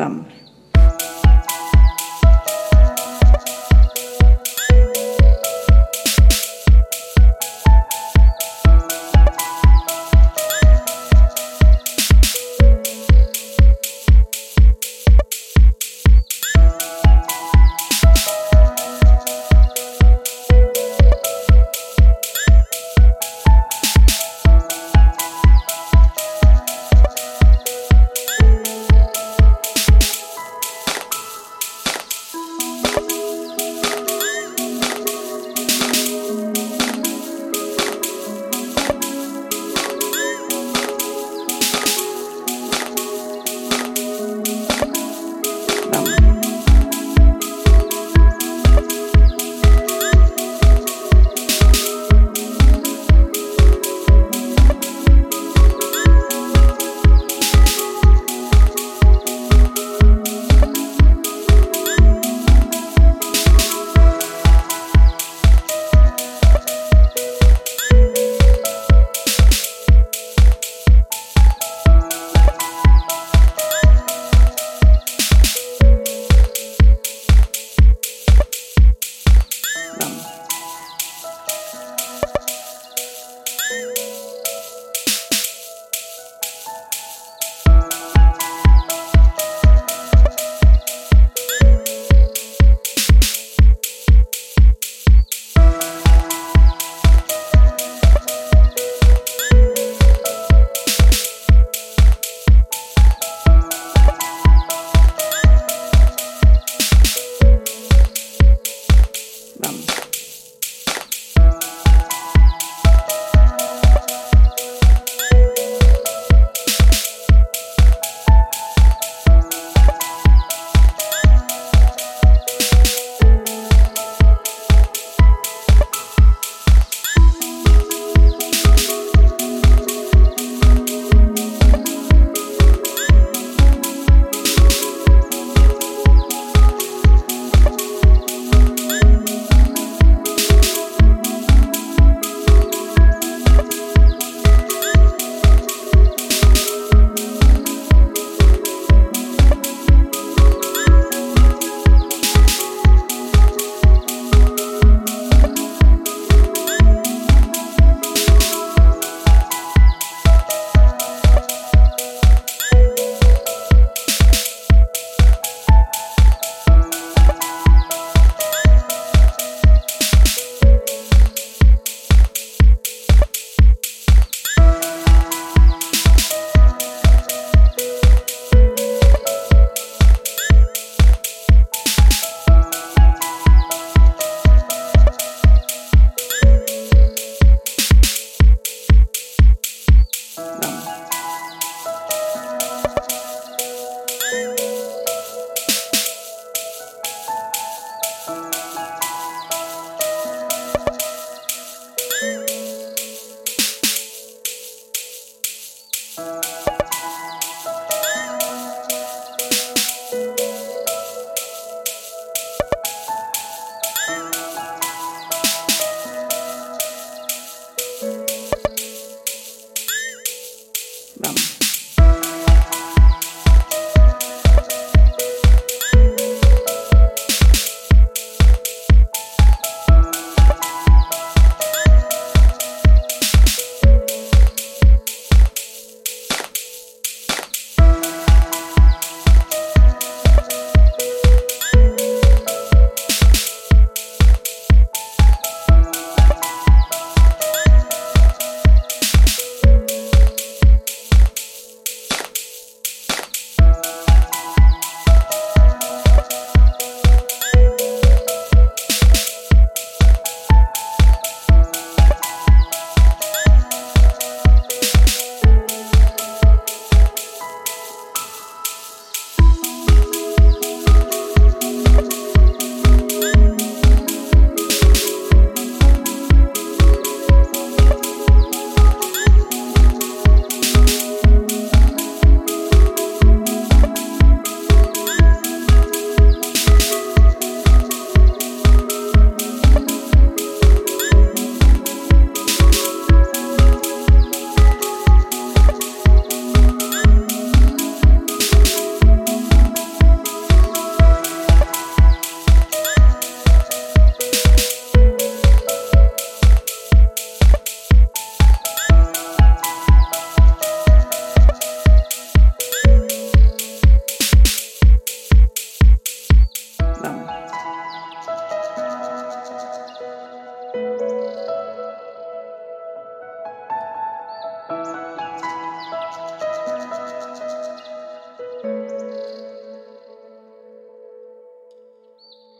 them.